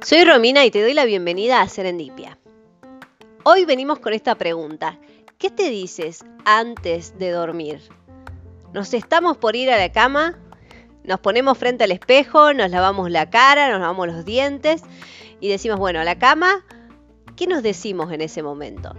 Soy Romina y te doy la bienvenida a Serendipia. Hoy venimos con esta pregunta. ¿Qué te dices antes de dormir? Nos estamos por ir a la cama, nos ponemos frente al espejo, nos lavamos la cara, nos lavamos los dientes y decimos, bueno, a la cama, ¿qué nos decimos en ese momento?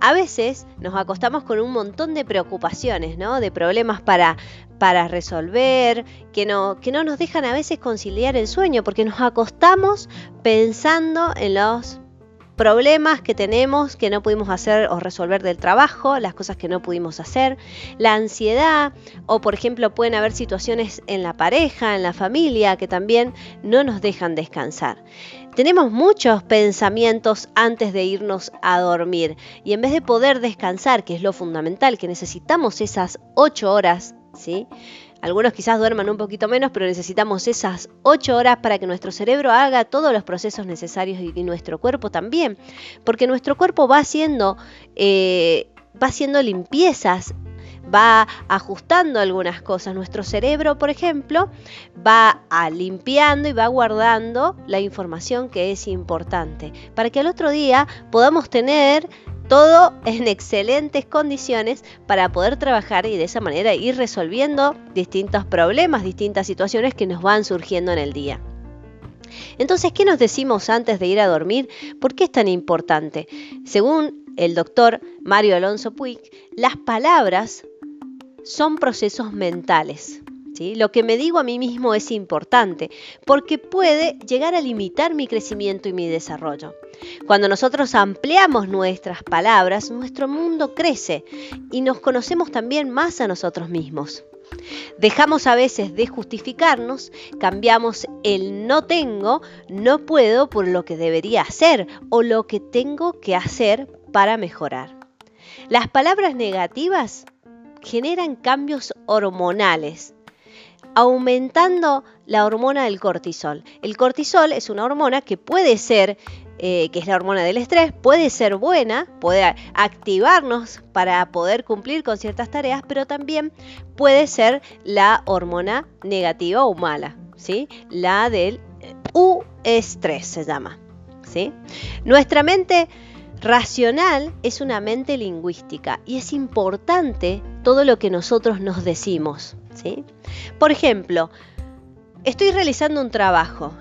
A veces nos acostamos con un montón de preocupaciones, ¿no? De problemas para, para resolver, que no, que no nos dejan a veces conciliar el sueño, porque nos acostamos pensando en los problemas que tenemos que no pudimos hacer o resolver del trabajo, las cosas que no pudimos hacer, la ansiedad o por ejemplo pueden haber situaciones en la pareja, en la familia que también no nos dejan descansar. Tenemos muchos pensamientos antes de irnos a dormir y en vez de poder descansar, que es lo fundamental, que necesitamos esas ocho horas, ¿sí? Algunos quizás duerman un poquito menos, pero necesitamos esas ocho horas para que nuestro cerebro haga todos los procesos necesarios y, nuestro cuerpo también, porque nuestro cuerpo va haciendo, eh, va haciendo limpiezas va ajustando algunas cosas. Nuestro cerebro, por ejemplo, va a limpiando y va guardando la información que es importante para que al otro día podamos tener todo en excelentes condiciones para poder trabajar y de esa manera ir resolviendo distintos problemas, distintas situaciones que nos van surgiendo en el día. Entonces, ¿qué nos decimos antes de ir a dormir? ¿Por qué es tan importante? Según el doctor Mario Alonso Puig, las palabras son procesos mentales. Lo que me digo a mí mismo es importante porque puede llegar a limitar mi crecimiento y mi desarrollo. Cuando nosotros ampliamos nuestras palabras, nuestro mundo crece y nos conocemos también más a nosotros mismos. Dejamos a veces de justificarnos, cambiamos el no tengo, no puedo por lo que debería hacer o lo que tengo que hacer para mejorar. Las palabras negativas generan cambios hormonales aumentando la hormona del cortisol. El cortisol es una hormona que puede ser, eh, que es la hormona del estrés, puede ser buena, puede activarnos para poder cumplir con ciertas tareas, pero también puede ser la hormona negativa o mala, ¿sí? La del U estrés se llama, ¿sí? Nuestra mente racional es una mente lingüística y es importante todo lo que nosotros nos decimos. Por ejemplo, estoy realizando un trabajo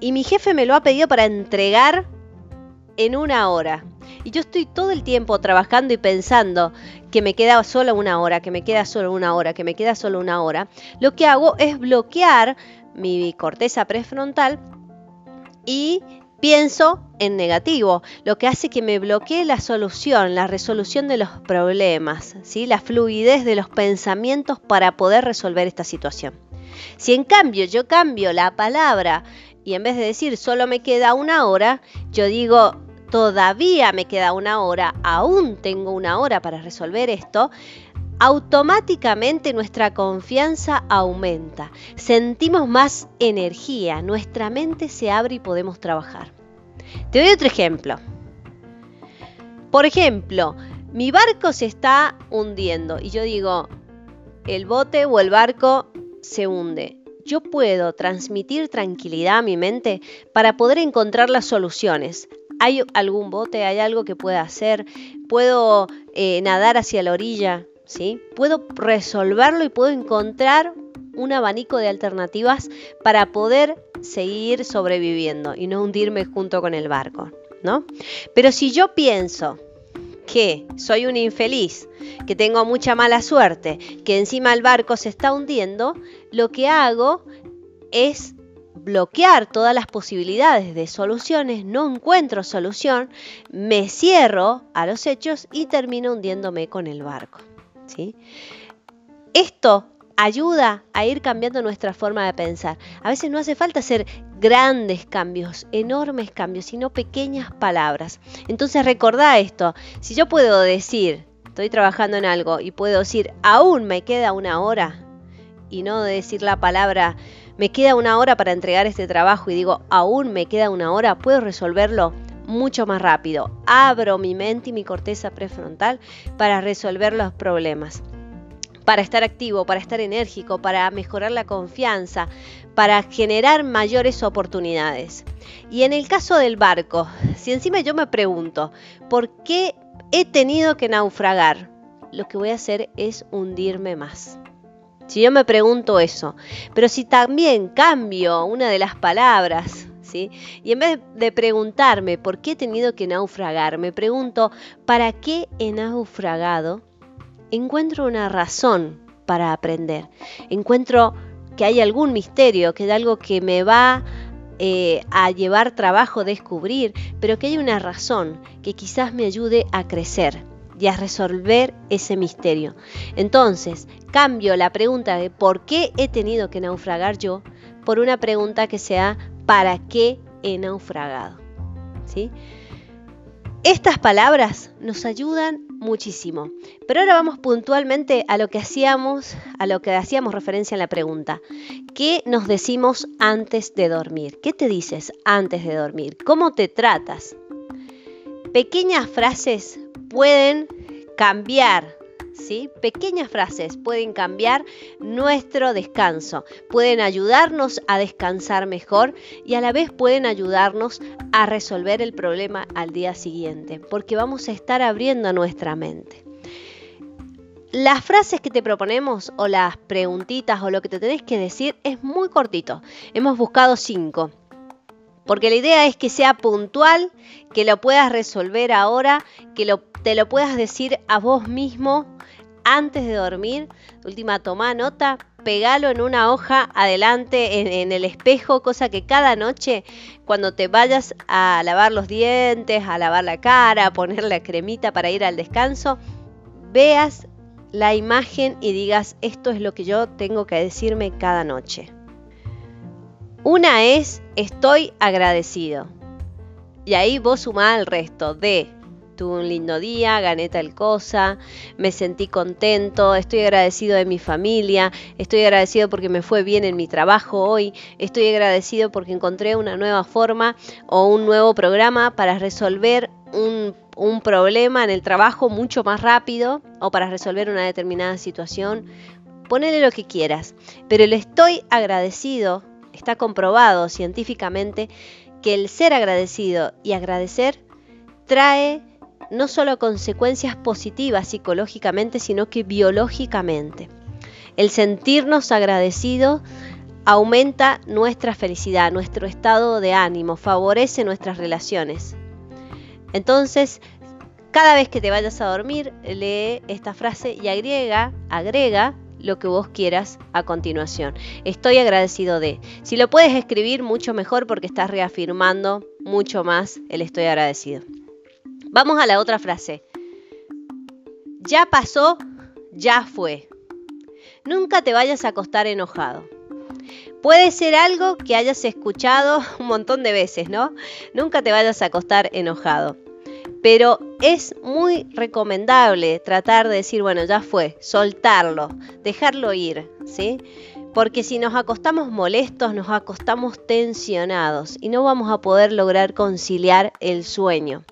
y mi jefe me lo ha pedido para entregar en una hora. Y yo estoy todo el tiempo trabajando y pensando que me queda solo una hora, que me queda solo una hora, que me queda solo una hora. Lo que hago es bloquear mi corteza prefrontal y pienso en negativo, lo que hace que me bloquee la solución, la resolución de los problemas, ¿sí? la fluidez de los pensamientos para poder resolver esta situación. Si en cambio yo cambio la palabra y en vez de decir solo me queda una hora, yo digo todavía me queda una hora, aún tengo una hora para resolver esto, automáticamente nuestra confianza aumenta, sentimos más energía, nuestra mente se abre y podemos trabajar. Te doy otro ejemplo. Por ejemplo, mi barco se está hundiendo y yo digo, el bote o el barco se hunde. Yo puedo transmitir tranquilidad a mi mente para poder encontrar las soluciones. ¿Hay algún bote? ¿Hay algo que pueda hacer? ¿Puedo eh, nadar hacia la orilla? Puedo resolverlo y puedo encontrar un abanico de alternativas para poder seguir sobreviviendo y no hundirme junto con el barco, ¿no? Pero si yo pienso que soy un infeliz, que tengo mucha mala suerte, que encima el barco se está hundiendo, lo que hago es bloquear todas las posibilidades de soluciones, no encuentro solución, me cierro a los hechos y termino hundiéndome con el barco. Esto ayuda a ir cambiando nuestra forma de pensar. A veces no hace falta hacer grandes cambios, enormes cambios, sino pequeñas palabras. Entonces recordá esto, si yo puedo decir, estoy trabajando en algo y puedo decir, aún me queda una hora, y no decir la palabra, me queda una hora para entregar este trabajo y digo, aún me queda una hora, puedo resolverlo mucho más rápido. Abro mi mente y mi corteza prefrontal para resolver los problemas. para estar activo, para estar enérgico, para mejorar la confianza, para generar mayores oportunidades. Y en el caso del barco, si encima yo me pregunto, ¿por qué he tenido que naufragar? Lo que voy a hacer es hundirme más. Si yo me pregunto eso, pero si también cambio una de las palabras, Y en vez de preguntarme por qué he tenido que naufragar, me pregunto, ¿para qué he naufragado? encuentro una razón para aprender. Encuentro que hay algún misterio, que hay algo que me va eh, a llevar trabajo descubrir, pero que hay una razón que quizás me ayude a crecer y a resolver ese misterio. Entonces, cambio la pregunta de por qué he tenido que naufragar yo por una pregunta que sea ¿para qué he naufragado? ¿Sí? Estas palabras nos ayudan muchísimo. Pero ahora vamos puntualmente a lo que hacíamos, a lo que hacíamos referencia en la pregunta. ¿Qué nos decimos antes de dormir? ¿Qué te dices antes de dormir? ¿Cómo te tratas? Pequeñas frases pueden cambiar Pequeñas frases pueden cambiar nuestro descanso, pueden ayudarnos a descansar mejor y a la vez pueden ayudarnos a resolver el problema al día siguiente, porque vamos a estar abriendo nuestra mente. Las frases que te proponemos o las preguntitas o lo que te tenés que decir es muy cortito. Hemos buscado cinco. Porque la idea es que sea puntual, que lo puedas resolver ahora, que te lo puedas decir a vos mismo antes de dormir. Última, toma nota, pegalo en una hoja adelante en, el espejo, cosa que cada noche cuando te vayas a lavar los dientes, a lavar la cara, a poner la cremita para ir al descanso, veas la imagen y digas, esto es lo que yo tengo que decirme cada noche. Una es, estoy agradecido. Y ahí vos sumás el resto de tuve un lindo día, gané tal cosa, me sentí contento, estoy agradecido de mi familia, estoy agradecido porque me fue bien en mi trabajo hoy, estoy agradecido porque encontré una nueva forma o un nuevo programa para resolver un, un problema en el trabajo mucho más rápido o para resolver una determinada situación. Ponele lo que quieras, pero el estoy agradecido está comprobado científicamente que el ser agradecido y agradecer trae no solo consecuencias positivas psicológicamente, sino que biológicamente. El sentirnos agradecidos aumenta nuestra felicidad, nuestro estado de ánimo, favorece nuestras relaciones. Entonces, cada vez que te vayas a dormir, lee esta frase y agrega, agrega lo que vos quieras a continuación. Estoy agradecido de. Si lo puedes escribir, mucho mejor porque estás reafirmando mucho más el estoy agradecido. Vamos a la otra frase. Ya pasó, ya fue. Nunca te vayas a acostar enojado. Puede ser algo que hayas escuchado un montón de veces, ¿no? Nunca te vayas a acostar enojado. Pero es muy recomendable tratar de decir, bueno, ya fue, soltarlo, dejarlo ir, ¿sí? Porque si nos acostamos molestos, nos acostamos tensionados y no vamos a poder lograr conciliar el sueño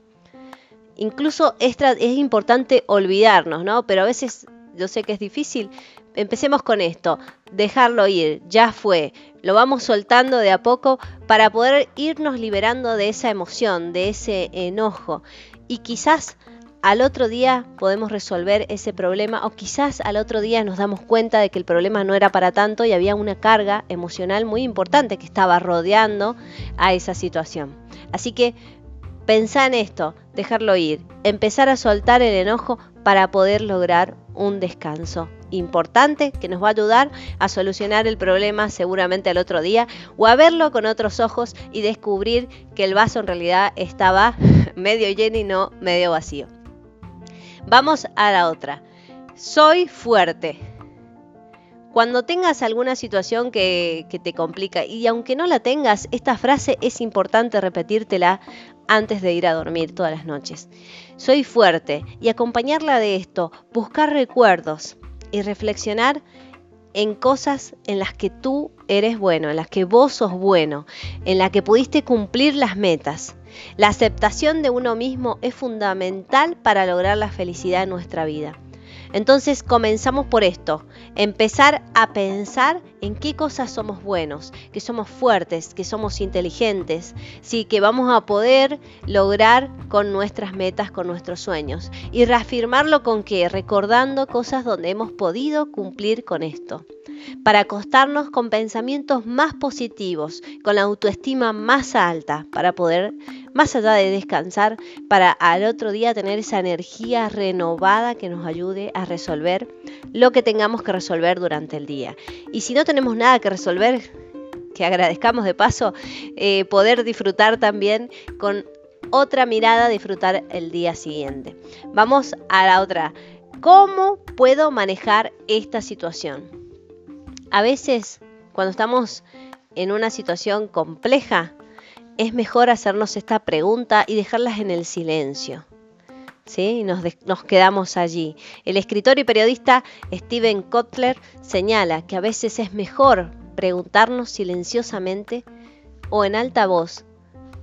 incluso es, es importante olvidarnos, ¿no? Pero a veces yo sé que es difícil. Empecemos con esto, dejarlo ir, ya fue, lo vamos soltando de a poco para poder irnos liberando de esa emoción, de ese enojo. Y quizás al otro día podemos resolver ese problema o quizás al otro día nos damos cuenta de que el problema no era para tanto y había una carga emocional muy importante que estaba rodeando a esa situación. Así que Pensá en esto, dejarlo ir, empezar a soltar el enojo para poder lograr un descanso importante que nos va a ayudar a solucionar el problema seguramente al otro día o a verlo con otros ojos y descubrir que el vaso en realidad estaba medio lleno y no medio vacío. Vamos a la otra. Soy fuerte. Cuando tengas alguna situación que, que, te complica, y aunque no la tengas, esta frase es importante repetírtela antes de ir a dormir todas las noches. Soy fuerte y acompañarla de esto, buscar recuerdos y reflexionar en cosas en las que tú eres bueno, en las que vos sos bueno, en las que pudiste cumplir las metas. La aceptación de uno mismo es fundamental para lograr la felicidad en nuestra vida. Entonces comenzamos por esto, empezar a pensar en qué cosas somos buenos, que somos fuertes, que somos inteligentes, sí, que vamos a poder lograr con nuestras metas, con nuestros sueños. Y reafirmarlo con qué? Recordando cosas donde hemos podido cumplir con esto para acostarnos con pensamientos más positivos, con la autoestima más alta, para poder, más allá de descansar, para al otro día tener esa energía renovada que nos ayude a resolver lo que tengamos que resolver durante el día. Y si no tenemos nada que resolver, que agradezcamos de paso, eh, poder disfrutar también con otra mirada, disfrutar el día siguiente. Vamos a la otra. ¿Cómo puedo manejar esta situación? A veces, cuando estamos en una situación compleja, es mejor hacernos esta pregunta y dejarlas en el silencio. ¿Sí? Nos, nos, quedamos allí. El escritor y periodista Steven Kotler señala que a veces es mejor preguntarnos silenciosamente o en alta voz,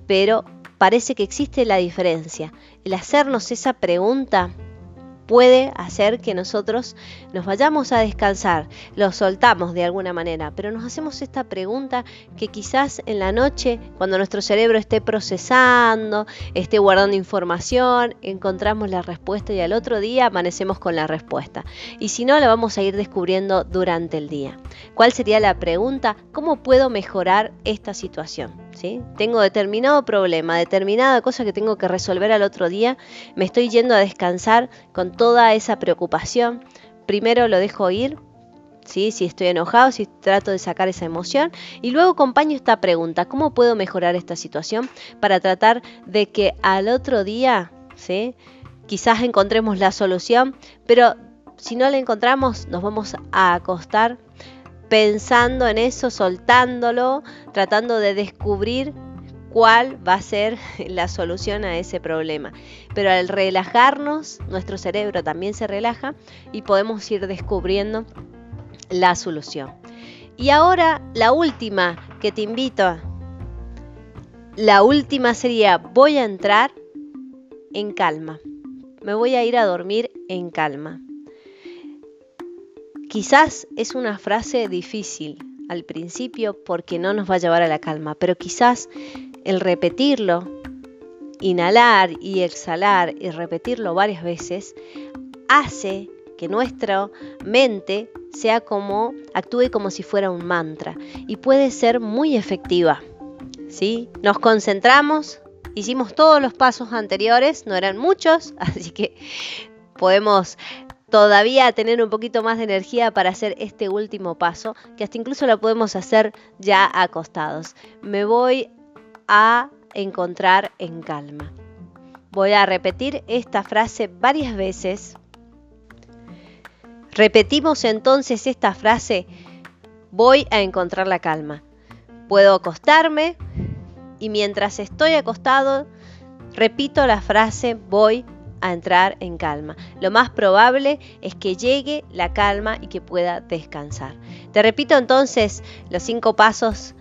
pero parece que existe la diferencia. El hacernos esa pregunta puede hacer que nosotros nos vayamos a descansar, lo soltamos de alguna manera, pero nos hacemos esta pregunta que quizás en la noche, cuando nuestro cerebro esté procesando, esté guardando información, encontramos la respuesta y al otro día amanecemos con la respuesta. Y si no, la vamos a ir descubriendo durante el día. ¿Cuál sería la pregunta? ¿Cómo puedo mejorar esta situación? Tengo determinado problema, determinada cosa que tengo que resolver al otro día, me estoy yendo a descansar con toda esa preocupación, primero lo dejo ir, ¿sí? si estoy enojado, si trato de sacar esa emoción, y luego acompaño esta pregunta, ¿cómo puedo mejorar esta situación para tratar de que al otro día, ¿sí? quizás encontremos la solución, pero si no la encontramos, nos vamos a acostar pensando en eso, soltándolo, tratando de descubrir cuál va a ser la solución a ese problema. Pero al relajarnos, nuestro cerebro también se relaja y podemos ir descubriendo la solución. Y ahora la última que te invito, la última sería voy a entrar en calma. Me voy a ir a dormir en calma. Quizás es una frase difícil al principio porque no nos va a llevar a la calma, pero quizás el repetirlo, inhalar y exhalar y repetirlo varias veces, hace que nuestra mente sea como, actúe como si fuera un mantra y puede ser muy efectiva. ¿sí? Nos concentramos, hicimos todos los pasos anteriores, no eran muchos, así que podemos todavía tener un poquito más de energía para hacer este último paso, que hasta incluso lo podemos hacer ya acostados. Me voy a encontrar en calma. Voy a repetir esta frase varias veces. Repetimos entonces esta frase, voy a encontrar la calma. Puedo acostarme y mientras estoy acostado, repito la frase, voy a entrar en calma. Lo más probable es que llegue la calma y que pueda descansar. Te repito entonces los cinco pasos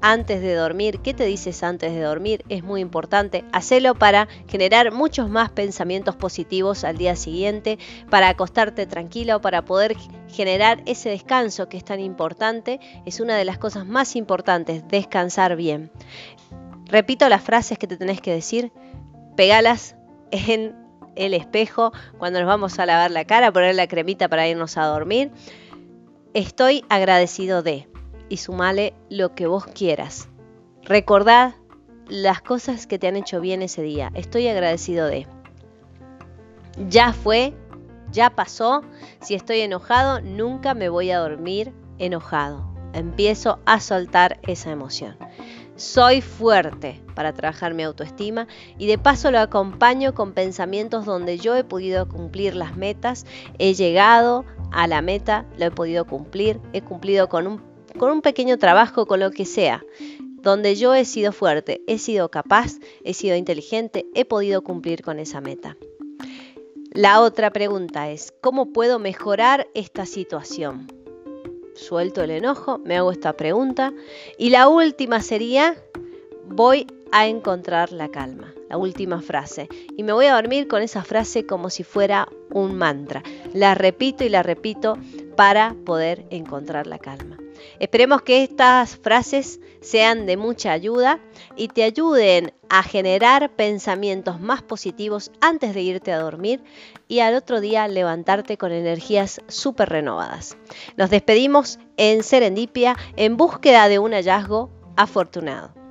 antes de dormir. ¿Qué te dices antes de dormir? Es muy importante. Hacelo para generar muchos más pensamientos positivos al día siguiente, para acostarte tranquilo, para poder generar ese descanso que es tan importante. Es una de las cosas más importantes, descansar bien. Repito las frases que te tenés que decir. Pegalas en el espejo cuando nos vamos a lavar la cara, poner la cremita para irnos a dormir. Estoy agradecido de y sumale lo que vos quieras. Recordad las cosas que te han hecho bien ese día. Estoy agradecido de. Ya fue, ya pasó. Si estoy enojado, nunca me voy a dormir enojado. Empiezo a soltar esa emoción. Soy fuerte para trabajar mi autoestima y de paso lo acompaño con pensamientos donde yo he podido cumplir las metas, he llegado a la meta, lo he podido cumplir, he cumplido con un con un pequeño trabajo, con lo que sea, donde yo he sido fuerte, he sido capaz, he sido inteligente, he podido cumplir con esa meta. La otra pregunta es, ¿cómo puedo mejorar esta situación? Suelto el enojo, me hago esta pregunta. Y la última sería, voy a encontrar la calma. La última frase. Y me voy a dormir con esa frase como si fuera un mantra. La repito y la repito para poder encontrar la calma. Esperemos que estas frases sean de mucha ayuda y te ayuden a generar pensamientos más positivos antes de irte a dormir y al otro día levantarte con energías súper renovadas. Nos despedimos en Serendipia en búsqueda de un hallazgo afortunado.